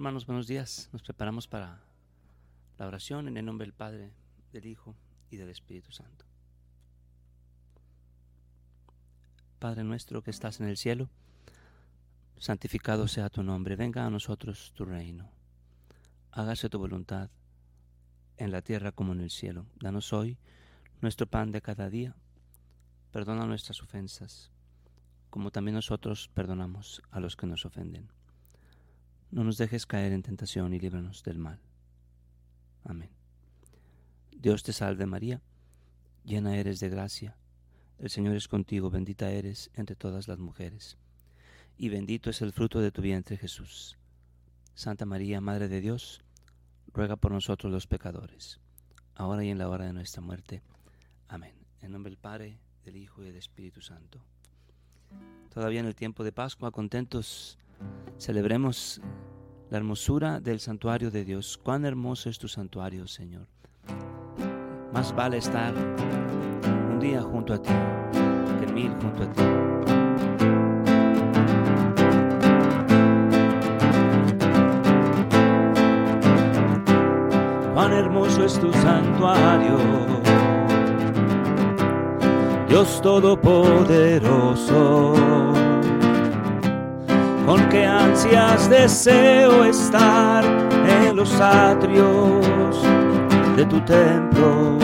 Hermanos, buenos días. Nos preparamos para la oración en el nombre del Padre, del Hijo y del Espíritu Santo. Padre nuestro que estás en el cielo, santificado sea tu nombre, venga a nosotros tu reino. Hágase tu voluntad en la tierra como en el cielo. Danos hoy nuestro pan de cada día. Perdona nuestras ofensas, como también nosotros perdonamos a los que nos ofenden no nos dejes caer en tentación y líbranos del mal. Amén. Dios te salve María, llena eres de gracia, el Señor es contigo, bendita eres entre todas las mujeres, y bendito es el fruto de tu vientre Jesús. Santa María, Madre de Dios, ruega por nosotros los pecadores, ahora y en la hora de nuestra muerte. Amén. En nombre del Padre, del Hijo y del Espíritu Santo. Todavía en el tiempo de Pascua, contentos Celebremos la hermosura del santuario de Dios. Cuán hermoso es tu santuario, Señor. Más vale estar un día junto a ti que mil junto a ti. Cuán hermoso es tu santuario, Dios Todopoderoso con qué ansias deseo estar en los atrios de tu templo.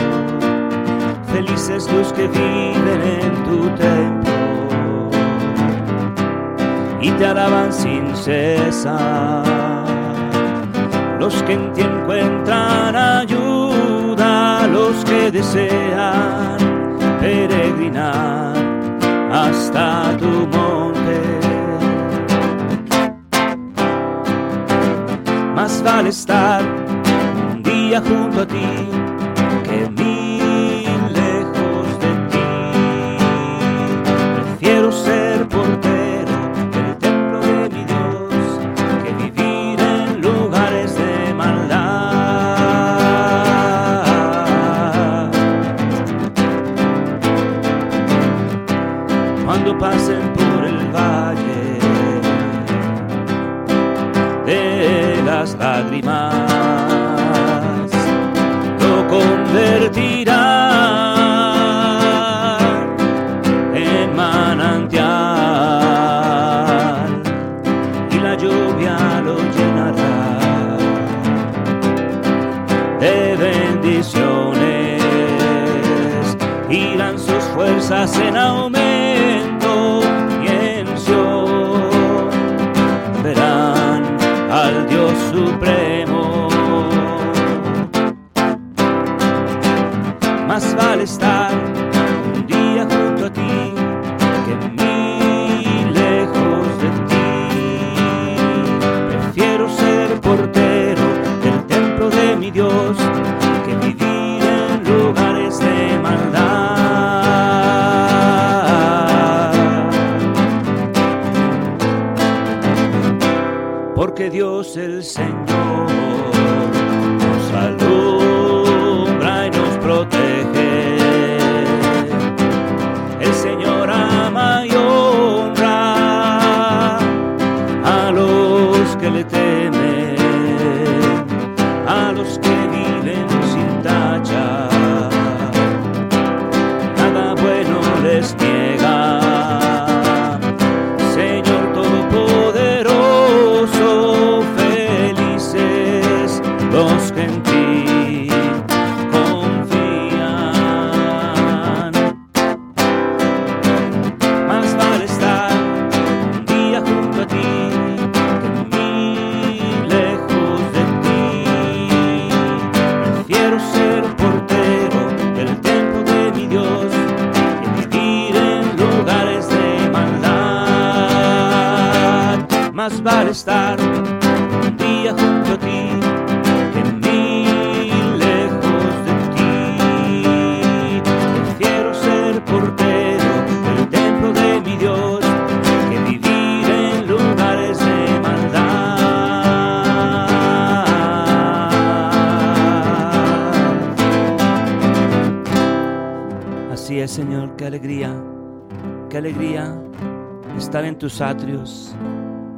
Felices los que viven en tu templo y te alaban sin cesar. Los que en ti encuentran ayuda, los que desean peregrinar hasta tu monte más vale estar un día junto a ti Barcelona Dios el Señor tus atrios,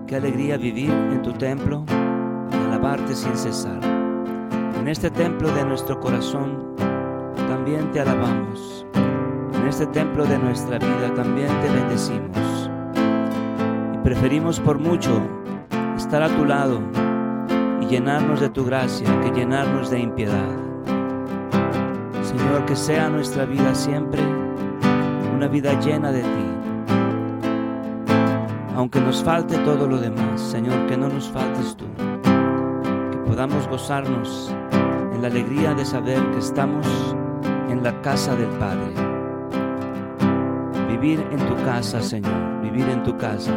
qué alegría vivir en tu templo, alabarte sin cesar. En este templo de nuestro corazón también te alabamos. En este templo de nuestra vida también te bendecimos. Y preferimos por mucho estar a tu lado y llenarnos de tu gracia que llenarnos de impiedad. Señor, que sea nuestra vida siempre una vida llena de ti. Aunque nos falte todo lo demás, Señor, que no nos faltes tú. Que podamos gozarnos en la alegría de saber que estamos en la casa del Padre. Vivir en tu casa, Señor, vivir en tu casa.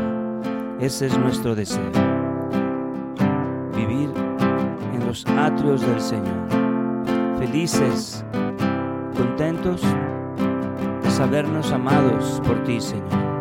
Ese es nuestro deseo. Vivir en los atrios del Señor. Felices, contentos de sabernos amados por ti, Señor.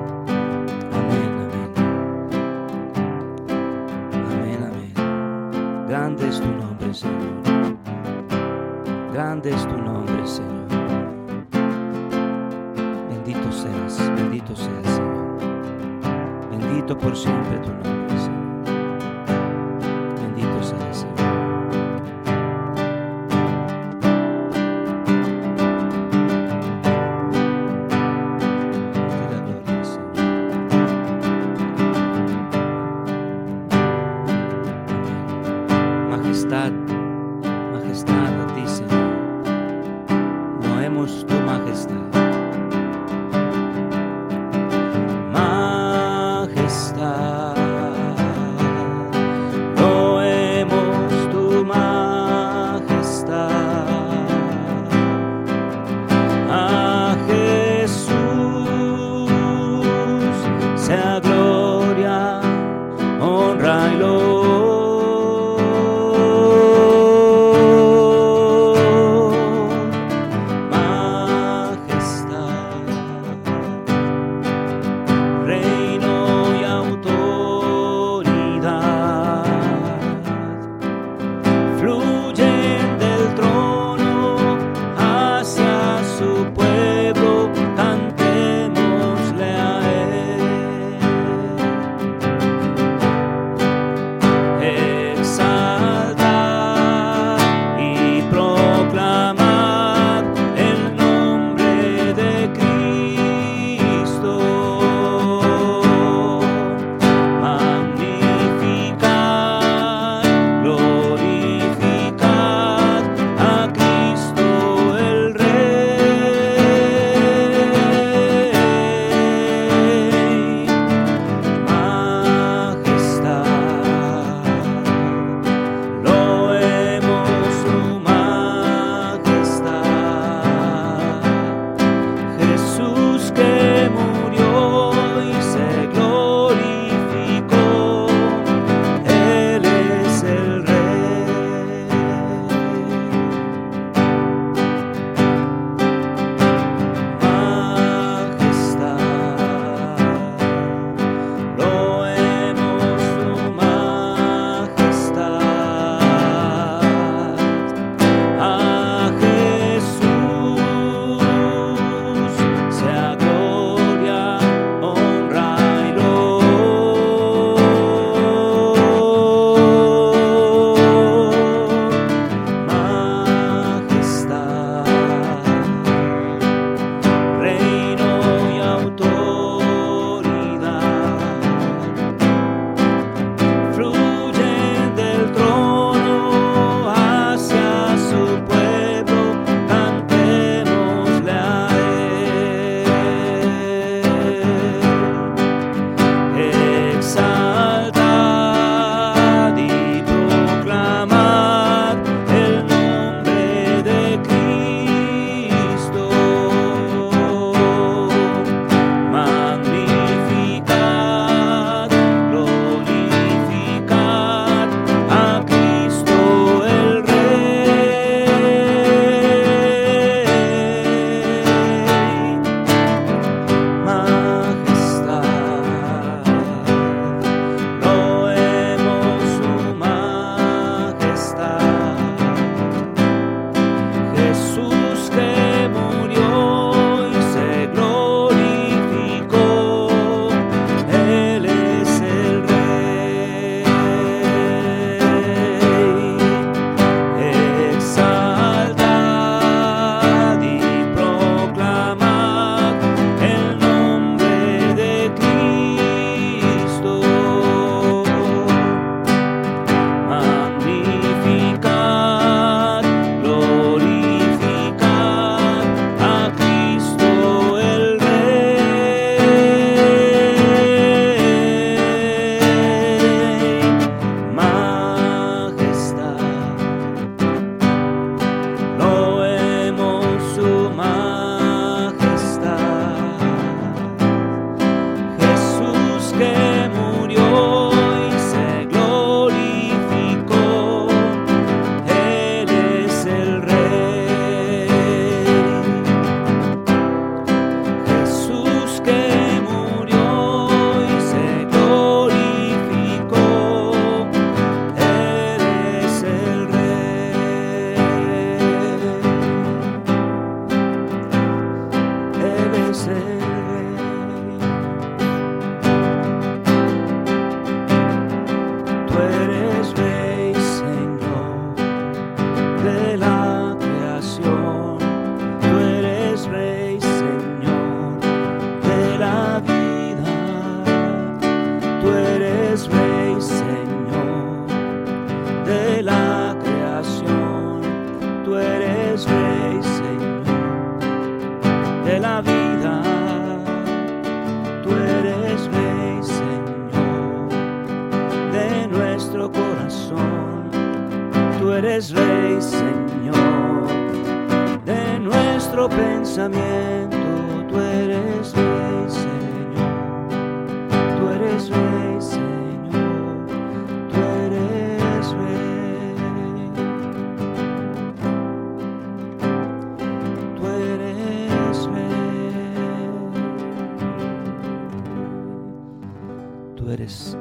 Tú eres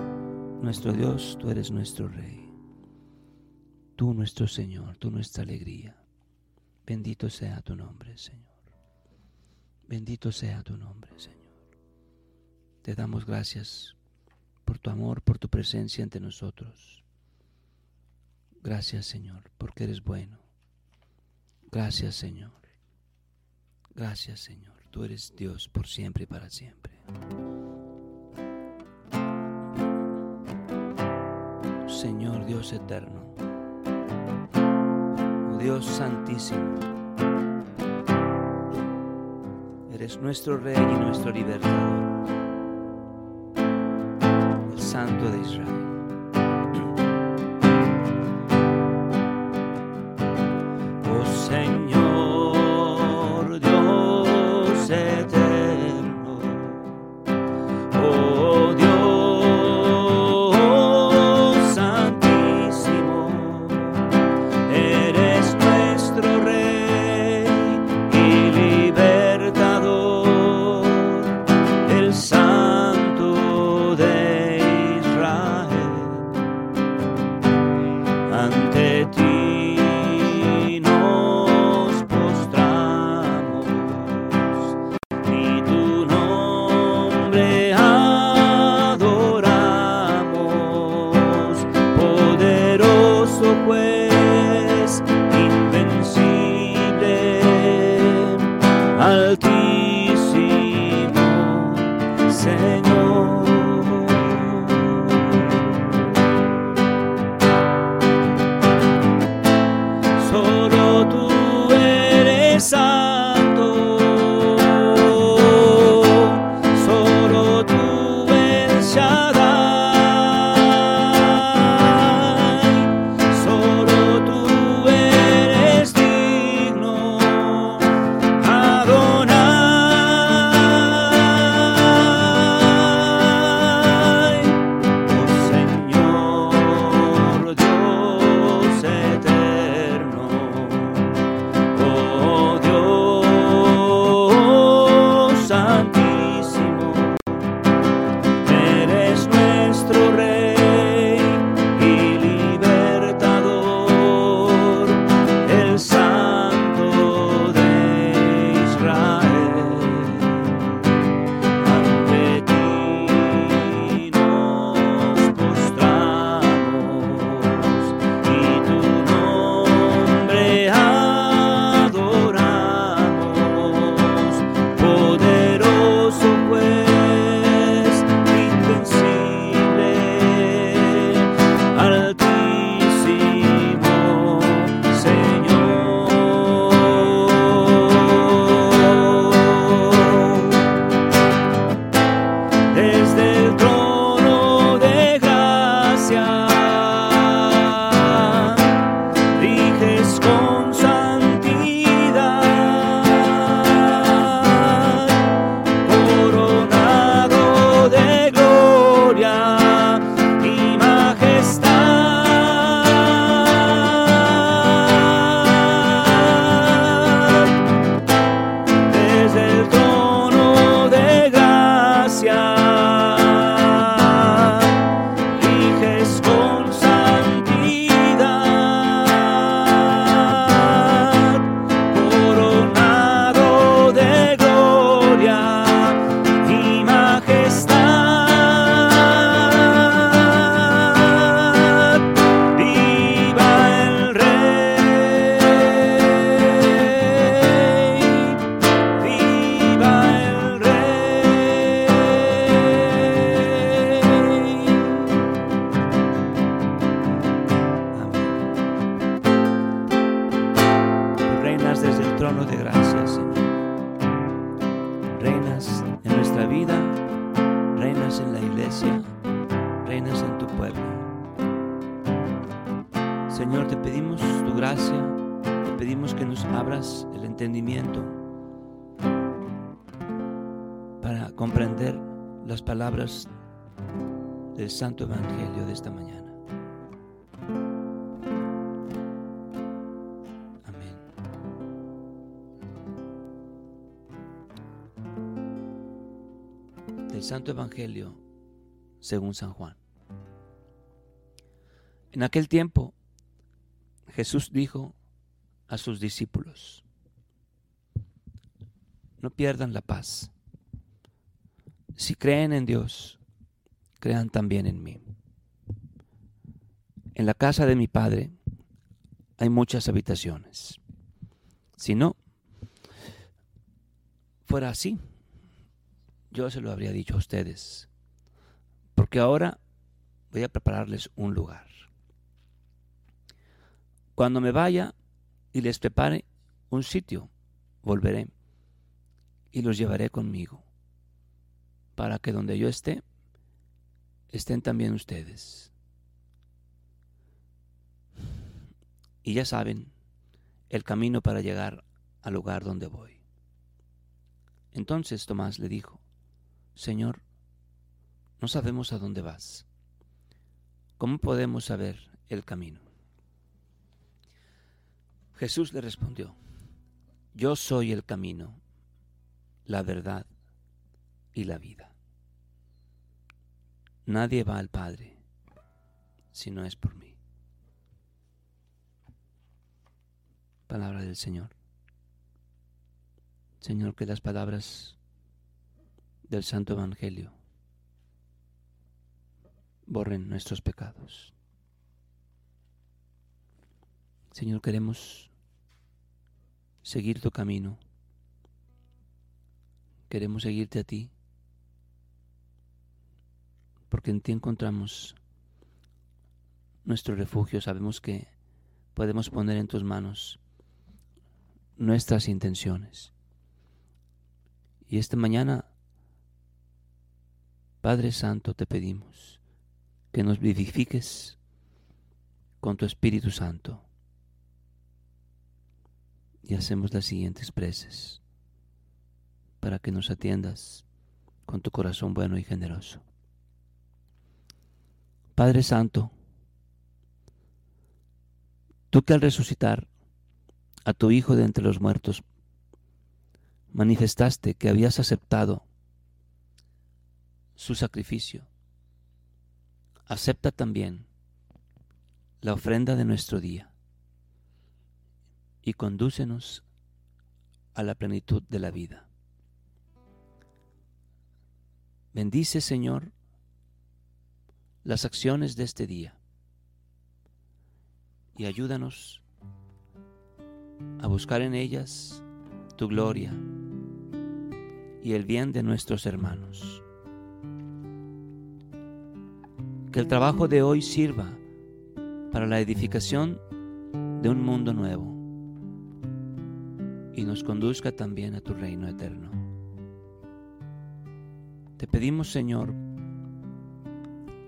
nuestro Dios, tú eres nuestro Rey. Tú nuestro Señor, tú nuestra alegría. Bendito sea tu nombre, Señor. Bendito sea tu nombre, Señor. Te damos gracias por tu amor, por tu presencia entre nosotros. Gracias, Señor, porque eres bueno. Gracias, Señor. Gracias, Señor. Tú eres Dios por siempre y para siempre. Señor Dios eterno, oh Dios santísimo, eres nuestro Rey y nuestro libertador, el Santo de Israel. Del Santo Evangelio de esta mañana. Amén. Del Santo Evangelio según San Juan. En aquel tiempo Jesús dijo a sus discípulos, no pierdan la paz. Si creen en Dios, crean también en mí. En la casa de mi Padre hay muchas habitaciones. Si no fuera así, yo se lo habría dicho a ustedes, porque ahora voy a prepararles un lugar. Cuando me vaya y les prepare un sitio, volveré y los llevaré conmigo, para que donde yo esté, estén también ustedes. Y ya saben el camino para llegar al lugar donde voy. Entonces Tomás le dijo, Señor, no sabemos a dónde vas. ¿Cómo podemos saber el camino? Jesús le respondió, Yo soy el camino, la verdad y la vida. Nadie va al Padre si no es por mí. Palabra del Señor. Señor, que las palabras del Santo Evangelio borren nuestros pecados. Señor, queremos seguir tu camino. Queremos seguirte a ti porque en ti encontramos nuestro refugio. Sabemos que podemos poner en tus manos nuestras intenciones. Y esta mañana, Padre Santo, te pedimos que nos vivifiques con tu Espíritu Santo. Y hacemos las siguientes preces para que nos atiendas con tu corazón bueno y generoso. Padre Santo, tú que al resucitar a tu Hijo de entre los muertos, manifestaste que habías aceptado su sacrificio, acepta también la ofrenda de nuestro día y condúcenos a la plenitud de la vida. Bendice, Señor, las acciones de este día y ayúdanos a buscar en ellas tu gloria y el bien de nuestros hermanos. Que el trabajo de hoy sirva para la edificación de un mundo nuevo y nos conduzca también a tu reino eterno. Te pedimos, Señor,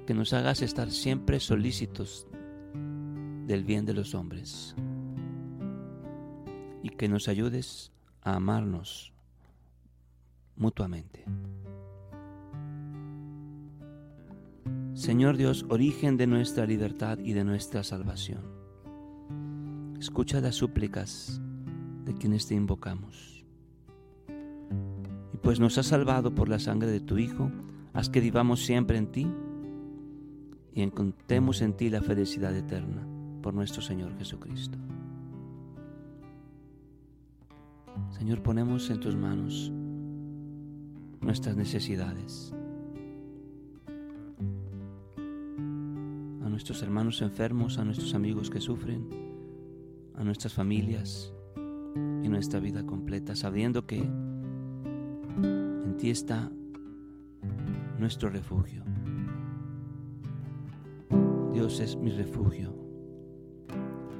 que nos hagas estar siempre solícitos del bien de los hombres y que nos ayudes a amarnos mutuamente. Señor Dios, origen de nuestra libertad y de nuestra salvación, escucha las súplicas de quienes te invocamos. Y pues nos has salvado por la sangre de tu Hijo, haz que vivamos siempre en ti y encontremos en ti la felicidad eterna por nuestro Señor Jesucristo. Señor, ponemos en tus manos nuestras necesidades, a nuestros hermanos enfermos, a nuestros amigos que sufren, a nuestras familias y nuestra vida completa, sabiendo que en ti está nuestro refugio. Dios es mi refugio.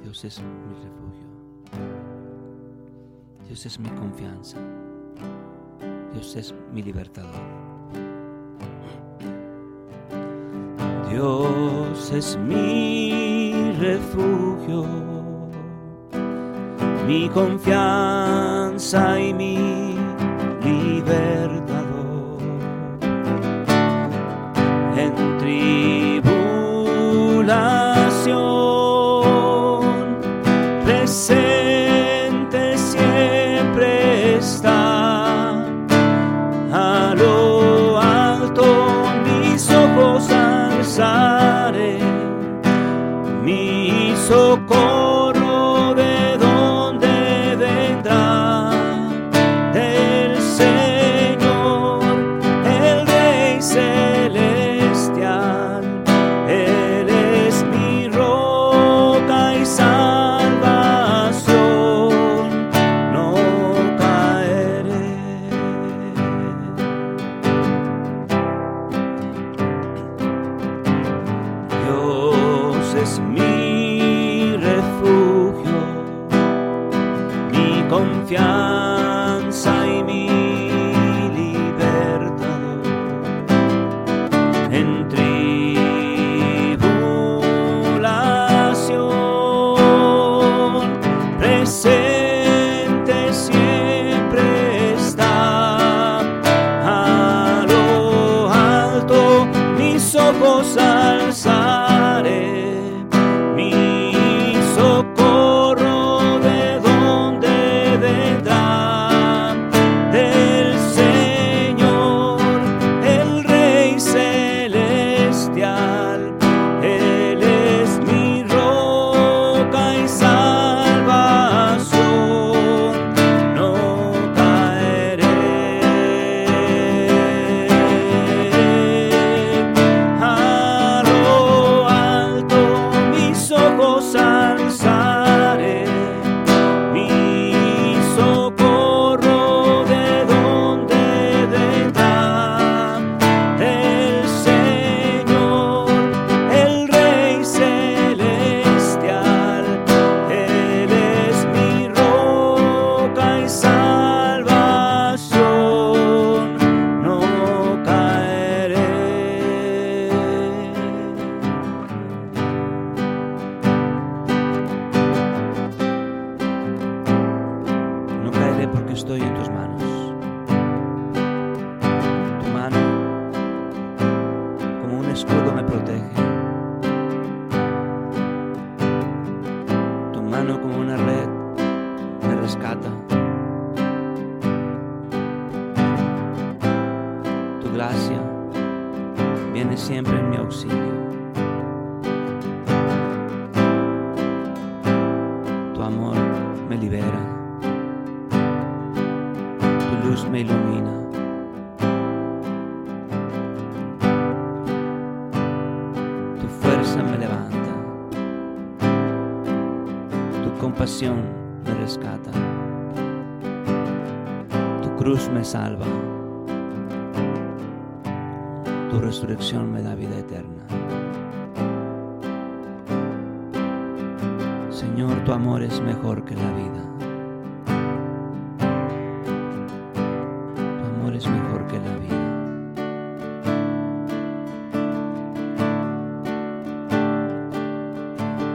Dios es mi refugio. Dios es mi confianza. Dios es mi libertador. Dios es mi refugio, mi confianza y mi libertador. Dios siempre en mi auxilio. Tu amor me libera. Tu luz me ilumina. Tu fuerza me levanta. Tu compasión me rescata. Tu cruz me salva. Resurrección me da vida eterna. Señor, tu amor es mejor que la vida. Tu amor es mejor que la vida.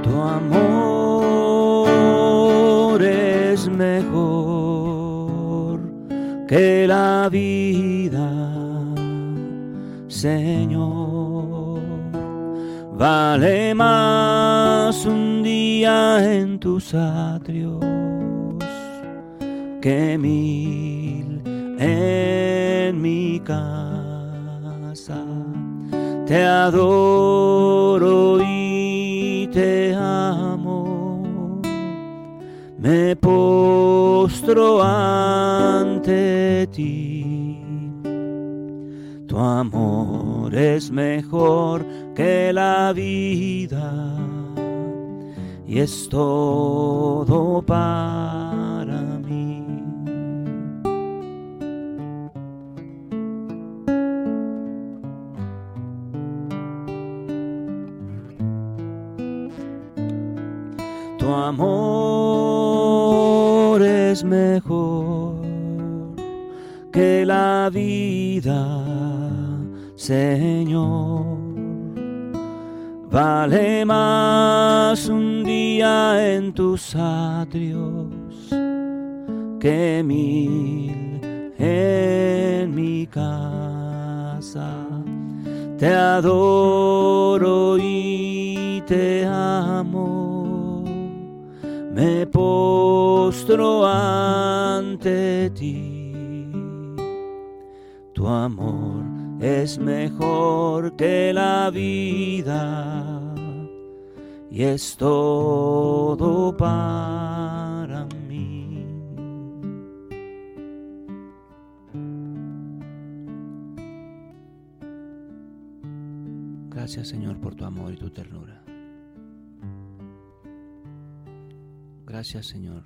Tu amor es mejor que la vida, Señor. Vale más un día en tus atrios que mil en mi casa. Te adoro y te amo. Me postro ante ti. Tu amor es mejor que la vida y es todo para mí. Tu amor es mejor que la vida, Señor. Vale más un día en tus atrios que mil en mi casa. Te adoro y te amo. Me postro ante ti. Tu amor es mejor que la vida y es todo para mí. Gracias Señor por tu amor y tu ternura. Gracias Señor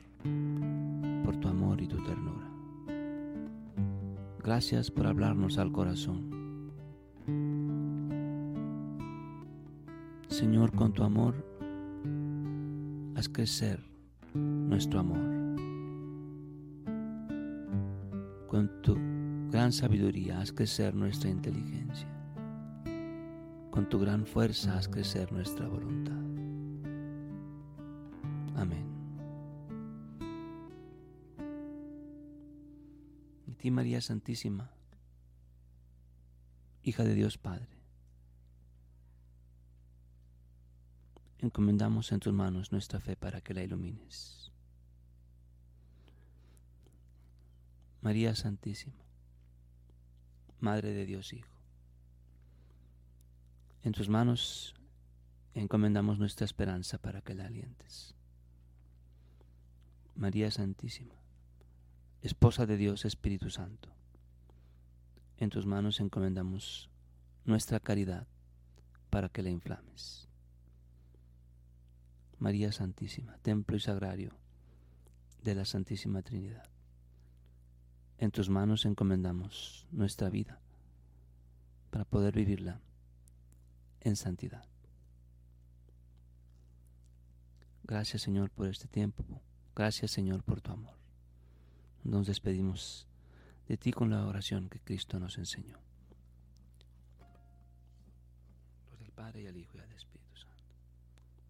por tu amor y tu ternura. Gracias por hablarnos al corazón. Señor, con tu amor, haz crecer nuestro amor. Con tu gran sabiduría, haz crecer nuestra inteligencia. Con tu gran fuerza, haz crecer nuestra voluntad. Amén. Y ti, María Santísima, hija de Dios Padre encomendamos en tus manos nuestra fe para que la ilumines. María Santísima, Madre de Dios Hijo, en tus manos encomendamos nuestra esperanza para que la alientes. María Santísima, Esposa de Dios Espíritu Santo, en tus manos encomendamos nuestra caridad para que la inflames. María Santísima, templo y sagrario de la Santísima Trinidad. En tus manos encomendamos nuestra vida para poder vivirla en santidad. Gracias Señor por este tiempo. Gracias Señor por tu amor. Nos despedimos de ti con la oración que Cristo nos enseñó. Por el Padre y el Hijo.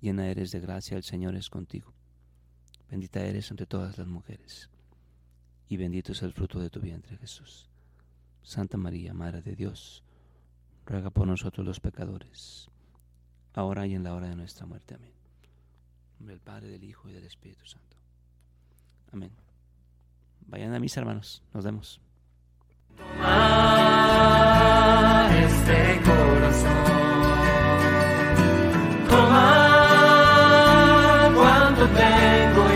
llena eres de gracia, el Señor es contigo. Bendita eres entre todas las mujeres, y bendito es el fruto de tu vientre, Jesús. Santa María, Madre de Dios, ruega por nosotros los pecadores, ahora y en la hora de nuestra muerte. Amén. Del Padre, del Hijo y del Espíritu Santo. Amén. Vayan a mis hermanos. Nos vemos. Este corazón. tanto tenho